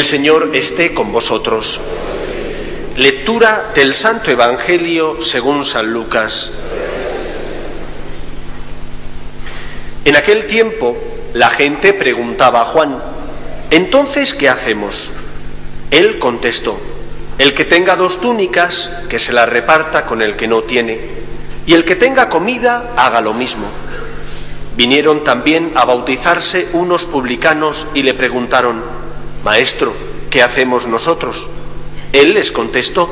El Señor esté con vosotros. Lectura del Santo Evangelio según San Lucas. En aquel tiempo la gente preguntaba a Juan, entonces, ¿qué hacemos? Él contestó, el que tenga dos túnicas, que se las reparta con el que no tiene, y el que tenga comida, haga lo mismo. Vinieron también a bautizarse unos publicanos y le preguntaron, Maestro, ¿qué hacemos nosotros? Él les contestó,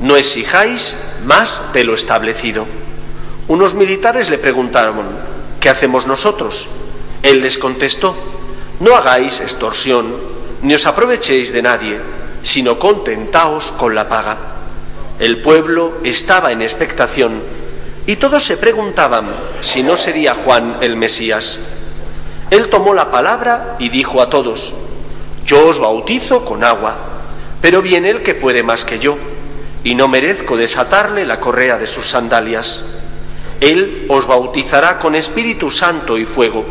no exijáis más de lo establecido. Unos militares le preguntaron, ¿qué hacemos nosotros? Él les contestó, no hagáis extorsión, ni os aprovechéis de nadie, sino contentaos con la paga. El pueblo estaba en expectación y todos se preguntaban si no sería Juan el Mesías. Él tomó la palabra y dijo a todos, yo os bautizo con agua, pero viene el que puede más que yo, y no merezco desatarle la correa de sus sandalias. Él os bautizará con Espíritu Santo y fuego.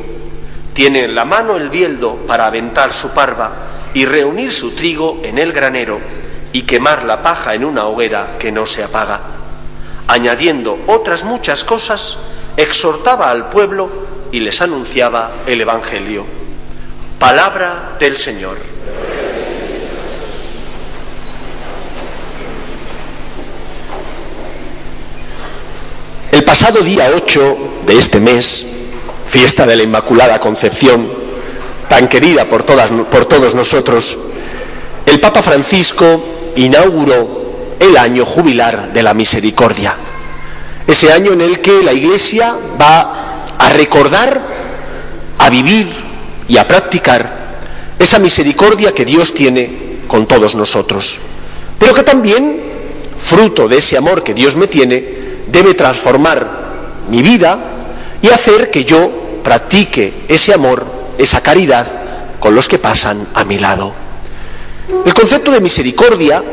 Tiene en la mano el bieldo para aventar su parva y reunir su trigo en el granero y quemar la paja en una hoguera que no se apaga. Añadiendo otras muchas cosas, exhortaba al pueblo y les anunciaba el Evangelio. Palabra del Señor. El pasado día 8 de este mes, fiesta de la Inmaculada Concepción, tan querida por, todas, por todos nosotros, el Papa Francisco inauguró el año jubilar de la misericordia. Ese año en el que la Iglesia va a recordar, a vivir y a practicar esa misericordia que Dios tiene con todos nosotros. Pero que también, fruto de ese amor que Dios me tiene, debe transformar mi vida y hacer que yo practique ese amor, esa caridad con los que pasan a mi lado. El concepto de misericordia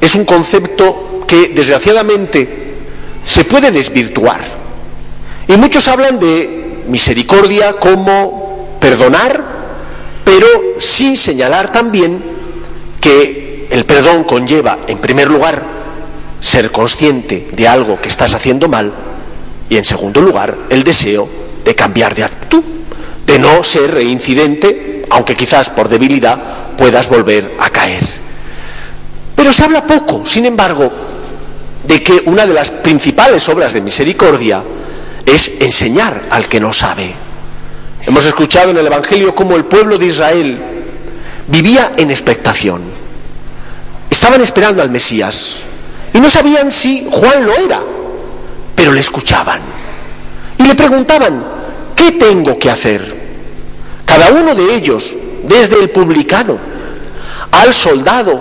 es un concepto que desgraciadamente se puede desvirtuar. Y muchos hablan de misericordia como perdonar, pero sin señalar también que el perdón conlleva, en primer lugar, ser consciente de algo que estás haciendo mal y, en segundo lugar, el deseo de cambiar de actitud, de no ser reincidente, aunque quizás por debilidad puedas volver a caer. Pero se habla poco, sin embargo, de que una de las principales obras de misericordia es enseñar al que no sabe. Hemos escuchado en el Evangelio cómo el pueblo de Israel vivía en expectación. Estaban esperando al Mesías y no sabían si Juan lo era, pero le escuchaban. Y le preguntaban, ¿qué tengo que hacer? Cada uno de ellos, desde el publicano al soldado,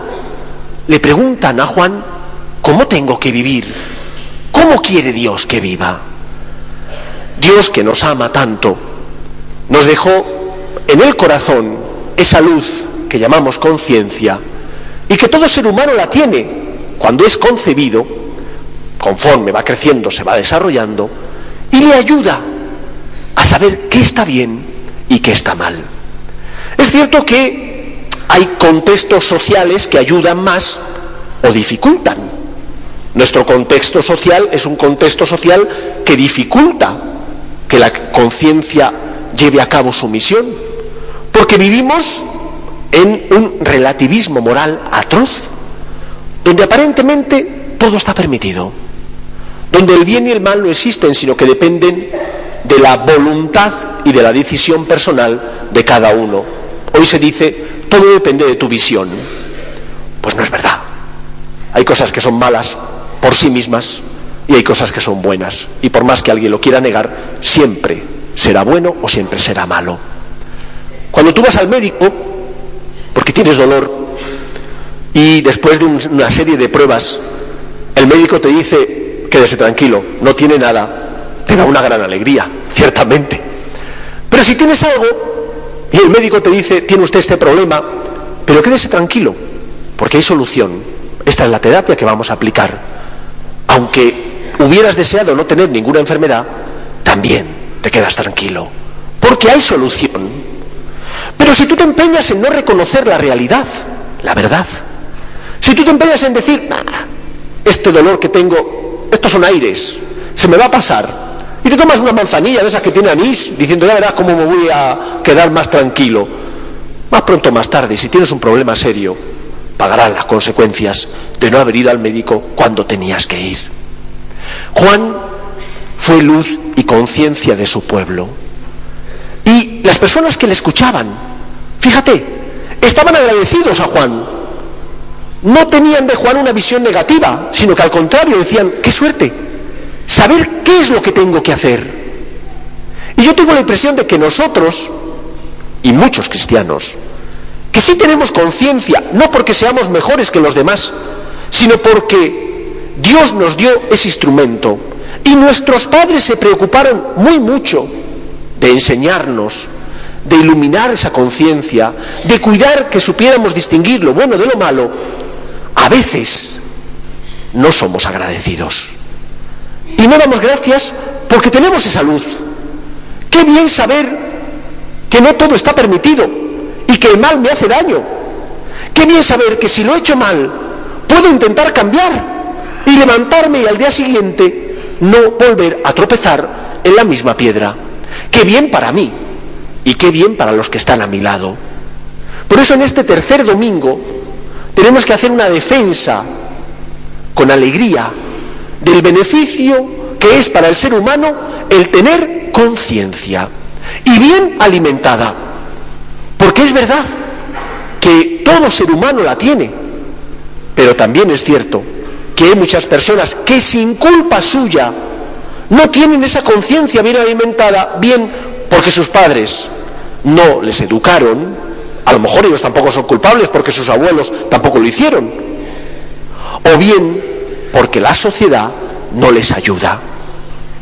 le preguntan a Juan, ¿cómo tengo que vivir? ¿Cómo quiere Dios que viva? Dios que nos ama tanto, nos dejó en el corazón esa luz que llamamos conciencia y que todo ser humano la tiene cuando es concebido, conforme va creciendo, se va desarrollando, y le ayuda a saber qué está bien y qué está mal. Es cierto que hay contextos sociales que ayudan más o dificultan. Nuestro contexto social es un contexto social que dificulta que la conciencia lleve a cabo su misión, porque vivimos en un relativismo moral atroz, donde aparentemente todo está permitido, donde el bien y el mal no existen, sino que dependen de la voluntad y de la decisión personal de cada uno. Hoy se dice, todo depende de tu visión. Pues no es verdad. Hay cosas que son malas por sí mismas y hay cosas que son buenas. Y por más que alguien lo quiera negar, siempre será bueno o siempre será malo. Cuando tú vas al médico, porque tienes dolor, y después de una serie de pruebas, el médico te dice, quédese tranquilo, no tiene nada, te da una gran alegría, ciertamente. Pero si tienes algo y el médico te dice, tiene usted este problema, pero quédese tranquilo, porque hay solución. Esta es la terapia que vamos a aplicar. Aunque hubieras deseado no tener ninguna enfermedad, también te quedas tranquilo, porque hay solución. Pero si tú te empeñas en no reconocer la realidad, la verdad, si tú te empeñas en decir, este dolor que tengo, estos son aires, se me va a pasar, y te tomas una manzanilla de esas que tiene anís, diciendo, ya verás cómo me voy a quedar más tranquilo, más pronto o más tarde, si tienes un problema serio, pagarás las consecuencias de no haber ido al médico cuando tenías que ir. Juan fue luz conciencia de su pueblo. Y las personas que le escuchaban, fíjate, estaban agradecidos a Juan. No tenían de Juan una visión negativa, sino que al contrario decían, qué suerte, saber qué es lo que tengo que hacer. Y yo tengo la impresión de que nosotros, y muchos cristianos, que sí tenemos conciencia, no porque seamos mejores que los demás, sino porque Dios nos dio ese instrumento y nuestros padres se preocuparon muy mucho de enseñarnos, de iluminar esa conciencia, de cuidar que supiéramos distinguir lo bueno de lo malo, a veces no somos agradecidos. Y no damos gracias porque tenemos esa luz. Qué bien saber que no todo está permitido y que el mal me hace daño. Qué bien saber que si lo he hecho mal, puedo intentar cambiar y levantarme y al día siguiente no volver a tropezar en la misma piedra. Qué bien para mí y qué bien para los que están a mi lado. Por eso en este tercer domingo tenemos que hacer una defensa con alegría del beneficio que es para el ser humano el tener conciencia y bien alimentada. Porque es verdad que todo ser humano la tiene, pero también es cierto que hay muchas personas que sin culpa suya no tienen esa conciencia bien alimentada, bien porque sus padres no les educaron, a lo mejor ellos tampoco son culpables porque sus abuelos tampoco lo hicieron, o bien porque la sociedad no les ayuda.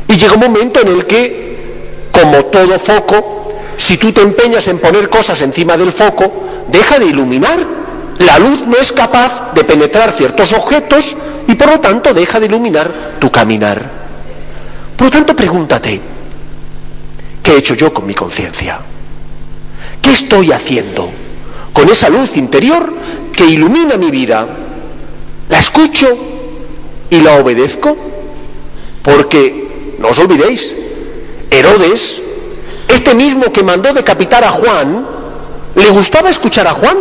Y llega un momento en el que, como todo foco, si tú te empeñas en poner cosas encima del foco, deja de iluminar. La luz no es capaz de penetrar ciertos objetos y por lo tanto deja de iluminar tu caminar. Por lo tanto, pregúntate, ¿qué he hecho yo con mi conciencia? ¿Qué estoy haciendo con esa luz interior que ilumina mi vida? ¿La escucho y la obedezco? Porque, no os olvidéis, Herodes, este mismo que mandó decapitar a Juan, le gustaba escuchar a Juan.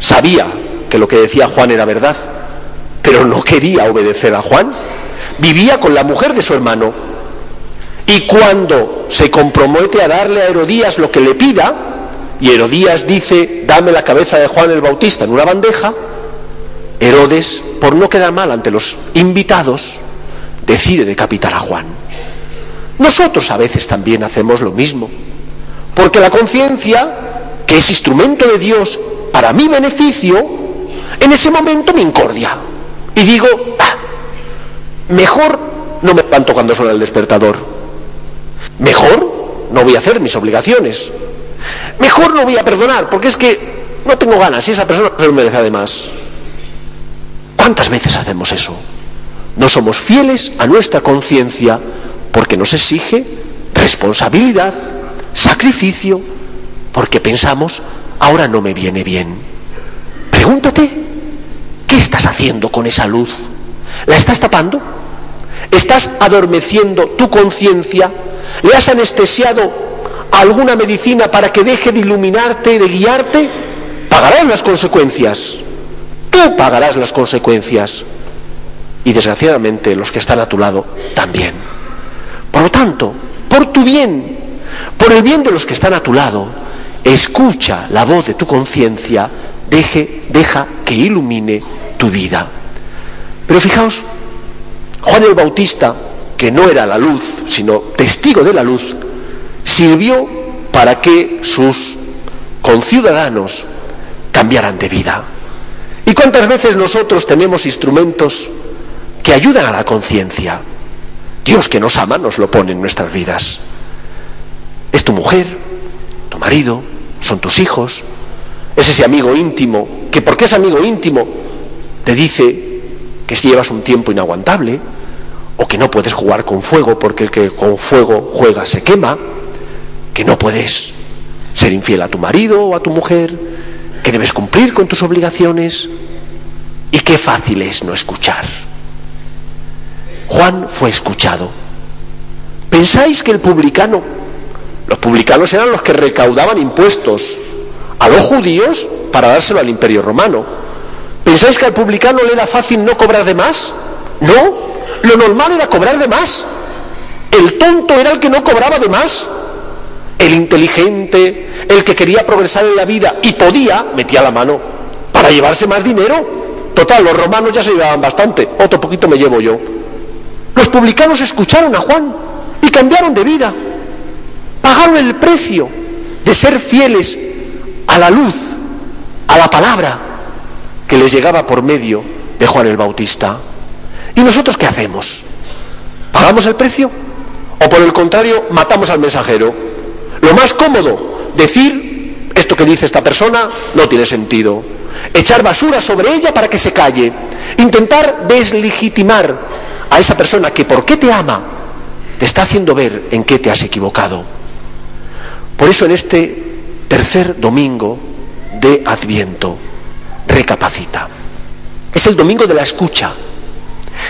Sabía que lo que decía Juan era verdad, pero no quería obedecer a Juan. Vivía con la mujer de su hermano. Y cuando se compromete a darle a Herodías lo que le pida, y Herodías dice, dame la cabeza de Juan el Bautista en una bandeja, Herodes, por no quedar mal ante los invitados, decide decapitar a Juan. Nosotros a veces también hacemos lo mismo, porque la conciencia, que es instrumento de Dios para mi beneficio, en ese momento me incordia y digo, ah, mejor no me levanto cuando suena el despertador, mejor no voy a hacer mis obligaciones, mejor no voy a perdonar, porque es que no tengo ganas y esa persona no se lo merece además. ¿Cuántas veces hacemos eso? No somos fieles a nuestra conciencia porque nos exige responsabilidad, sacrificio, porque pensamos, ahora no me viene bien. Pregúntate, ¿qué estás haciendo con esa luz? ¿La estás tapando? ¿Estás adormeciendo tu conciencia? ¿Le has anestesiado alguna medicina para que deje de iluminarte, de guiarte? Pagarás las consecuencias. Tú pagarás las consecuencias y desgraciadamente los que están a tu lado también. Por lo tanto, por tu bien, por el bien de los que están a tu lado, escucha la voz de tu conciencia, deja que ilumine tu vida. Pero fijaos, Juan el Bautista, que no era la luz, sino testigo de la luz, sirvió para que sus conciudadanos cambiaran de vida. ¿Y cuántas veces nosotros tenemos instrumentos que ayudan a la conciencia. Dios que nos ama nos lo pone en nuestras vidas. Es tu mujer, tu marido, son tus hijos, es ese amigo íntimo que porque es amigo íntimo te dice que si llevas un tiempo inaguantable o que no puedes jugar con fuego porque el que con fuego juega se quema, que no puedes ser infiel a tu marido o a tu mujer, que debes cumplir con tus obligaciones y qué fácil es no escuchar. Juan fue escuchado. ¿Pensáis que el publicano, los publicanos eran los que recaudaban impuestos a los judíos para dárselo al imperio romano? ¿Pensáis que al publicano le era fácil no cobrar de más? No, lo normal era cobrar de más. El tonto era el que no cobraba de más. El inteligente, el que quería progresar en la vida y podía, metía la mano para llevarse más dinero. Total, los romanos ya se llevaban bastante, otro poquito me llevo yo. Los publicanos escucharon a Juan y cambiaron de vida. Pagaron el precio de ser fieles a la luz, a la palabra que les llegaba por medio de Juan el Bautista. ¿Y nosotros qué hacemos? ¿Pagamos el precio? ¿O por el contrario matamos al mensajero? Lo más cómodo, decir esto que dice esta persona no tiene sentido. Echar basura sobre ella para que se calle. Intentar deslegitimar a esa persona que por qué te ama te está haciendo ver en qué te has equivocado. Por eso en este tercer domingo de Adviento, recapacita. Es el domingo de la escucha,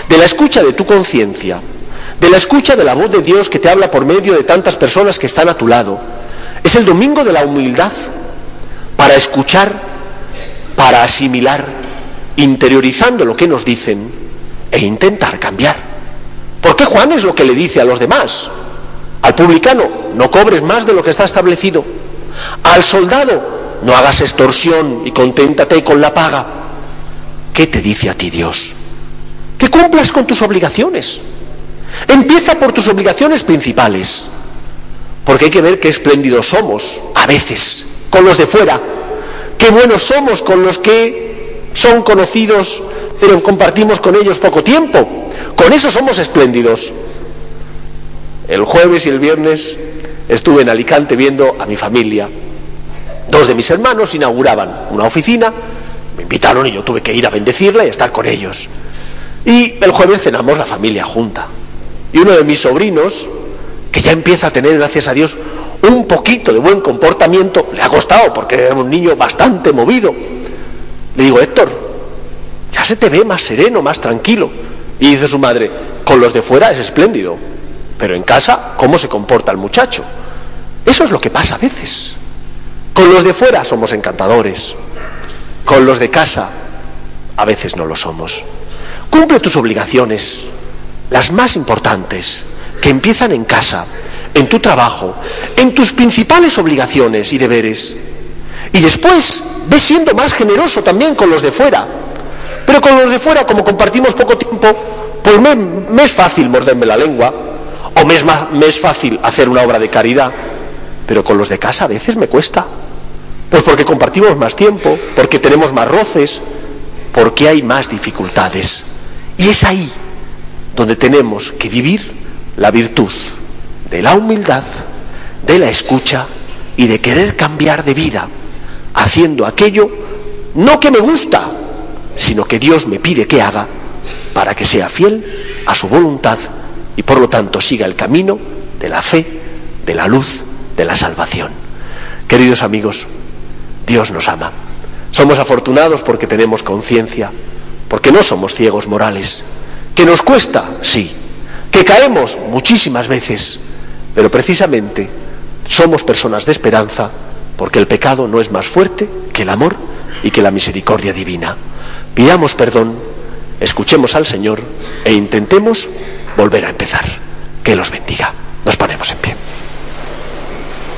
de la escucha de tu conciencia, de la escucha de la voz de Dios que te habla por medio de tantas personas que están a tu lado. Es el domingo de la humildad para escuchar, para asimilar, interiorizando lo que nos dicen e intentar cambiar. Porque Juan es lo que le dice a los demás. Al publicano, no cobres más de lo que está establecido. Al soldado, no hagas extorsión y conténtate con la paga. ¿Qué te dice a ti Dios? Que cumplas con tus obligaciones. Empieza por tus obligaciones principales, porque hay que ver qué espléndidos somos, a veces, con los de fuera, qué buenos somos con los que son conocidos, pero compartimos con ellos poco tiempo. Con eso somos espléndidos. El jueves y el viernes estuve en Alicante viendo a mi familia. Dos de mis hermanos inauguraban una oficina, me invitaron y yo tuve que ir a bendecirla y estar con ellos. Y el jueves cenamos la familia junta. Y uno de mis sobrinos, que ya empieza a tener, gracias a Dios, un poquito de buen comportamiento, le ha costado porque era un niño bastante movido. Le digo, Héctor, ya se te ve más sereno, más tranquilo. Y dice su madre, con los de fuera es espléndido, pero en casa, ¿cómo se comporta el muchacho? Eso es lo que pasa a veces. Con los de fuera somos encantadores, con los de casa a veces no lo somos. Cumple tus obligaciones, las más importantes, que empiezan en casa, en tu trabajo, en tus principales obligaciones y deberes. Y después ves siendo más generoso también con los de fuera. Pero con los de fuera, como compartimos poco tiempo, pues me, es fácil morderme la lengua, o me es, me es fácil hacer una obra de caridad, pero con los de casa a veces me cuesta. Pues porque compartimos más tiempo, porque tenemos más roces, porque hay más dificultades. Y es ahí donde tenemos que vivir la virtud de la humildad, de la escucha y de querer cambiar de vida, haciendo aquello no que me gusta, sino que Dios me pide que haga para que sea fiel a su voluntad y por lo tanto siga el camino de la fe, de la luz, de la salvación. Queridos amigos, Dios nos ama. Somos afortunados porque tenemos conciencia, porque no somos ciegos morales, ¿Que nos cuesta? Sí. ¿Que caemos? Muchísimas veces. Pero precisamente somos personas de esperanza porque el pecado no es más fuerte que el amor y que la misericordia divina. Pidamos perdón, escuchemos al Señor e intentemos volver a empezar. Que los bendiga. Nos ponemos en pie.